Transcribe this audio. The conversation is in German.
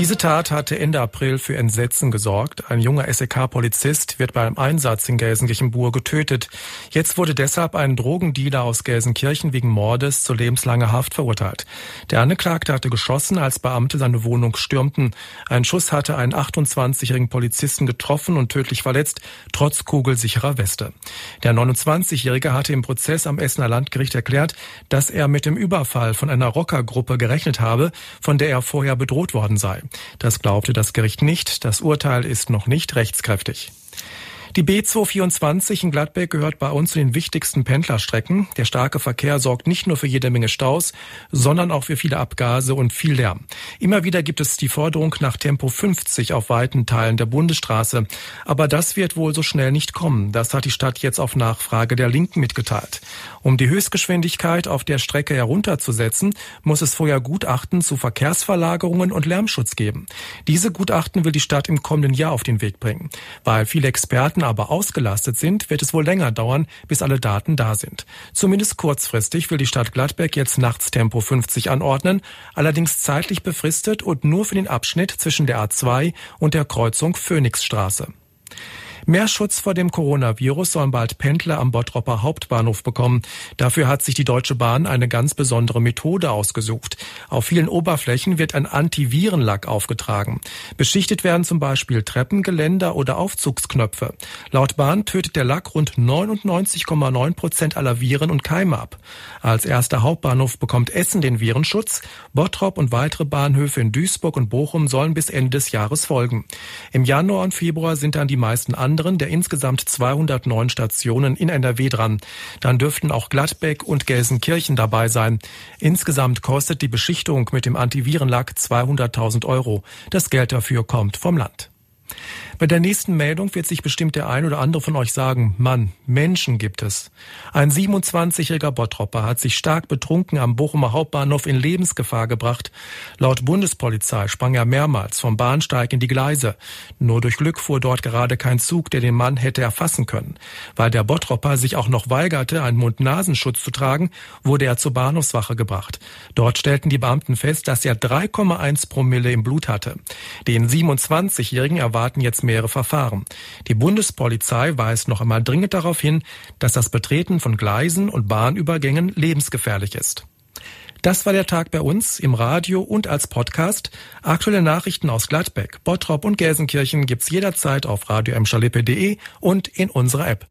Diese Tat hatte Ende April für Entsetzen gesorgt. Ein junger SEK-Polizist wird beim Einsatz in Gelsenkirchen-Bur getötet. Jetzt wurde deshalb ein Drogendealer aus Gelsenkirchen wegen Mordes zu lebenslanger Haft verurteilt. Der Angeklagte hatte geschossen, als Beamte seine Wohnung stürmten. Ein Schuss hatte einen 28-jährigen Polizisten getroffen und tödlich verletzt, trotz kugelsicherer Weste. Der 29-Jährige hatte im Prozess am Essener Landgericht erklärt, dass er mit dem Überfall von einer Rockergruppe gerechnet habe, von der er vorher bedroht worden sei. Das glaubte das Gericht nicht. Das Urteil ist noch nicht rechtskräftig. Die B224 in Gladbeck gehört bei uns zu den wichtigsten Pendlerstrecken. Der starke Verkehr sorgt nicht nur für jede Menge Staus, sondern auch für viele Abgase und viel Lärm. Immer wieder gibt es die Forderung nach Tempo 50 auf weiten Teilen der Bundesstraße. Aber das wird wohl so schnell nicht kommen. Das hat die Stadt jetzt auf Nachfrage der Linken mitgeteilt. Um die Höchstgeschwindigkeit auf der Strecke herunterzusetzen, muss es vorher Gutachten zu Verkehrsverlagerungen und Lärmschutz geben. Diese Gutachten will die Stadt im kommenden Jahr auf den Weg bringen. Weil viele Experten Daten aber ausgelastet sind, wird es wohl länger dauern, bis alle Daten da sind. Zumindest kurzfristig will die Stadt Gladbeck jetzt nachts Tempo 50 anordnen, allerdings zeitlich befristet und nur für den Abschnitt zwischen der A2 und der Kreuzung Phoenixstraße. Mehr Schutz vor dem Coronavirus sollen bald Pendler am Bottropper Hauptbahnhof bekommen. Dafür hat sich die Deutsche Bahn eine ganz besondere Methode ausgesucht. Auf vielen Oberflächen wird ein Antivirenlack aufgetragen. Beschichtet werden zum Beispiel Treppengeländer oder Aufzugsknöpfe. Laut Bahn tötet der Lack rund 99,9 Prozent aller Viren und Keime ab. Als erster Hauptbahnhof bekommt Essen den Virenschutz. Bottrop und weitere Bahnhöfe in Duisburg und Bochum sollen bis Ende des Jahres folgen. Im Januar und Februar sind dann die meisten anderen der insgesamt 209 Stationen in NRW dran. Dann dürften auch Gladbeck und Gelsenkirchen dabei sein. Insgesamt kostet die Beschichtung mit dem Antivirenlack 200.000 Euro. Das Geld dafür kommt vom Land. Bei der nächsten Meldung wird sich bestimmt der ein oder andere von euch sagen, Mann, Menschen gibt es. Ein 27-jähriger Bottropper hat sich stark betrunken am Bochumer Hauptbahnhof in Lebensgefahr gebracht. Laut Bundespolizei sprang er mehrmals vom Bahnsteig in die Gleise. Nur durch Glück fuhr dort gerade kein Zug, der den Mann hätte erfassen können. Weil der Bottropper sich auch noch weigerte, einen Mund-Nasenschutz zu tragen, wurde er zur Bahnhofswache gebracht. Dort stellten die Beamten fest, dass er 3,1 Promille im Blut hatte. Den 27-jährigen erwarten jetzt mehrere Verfahren. Die Bundespolizei weist noch einmal dringend darauf hin, dass das Betreten von Gleisen und Bahnübergängen lebensgefährlich ist. Das war der Tag bei uns im Radio und als Podcast. Aktuelle Nachrichten aus Gladbeck, Bottrop und Gelsenkirchen gibt's jederzeit auf radio und in unserer App.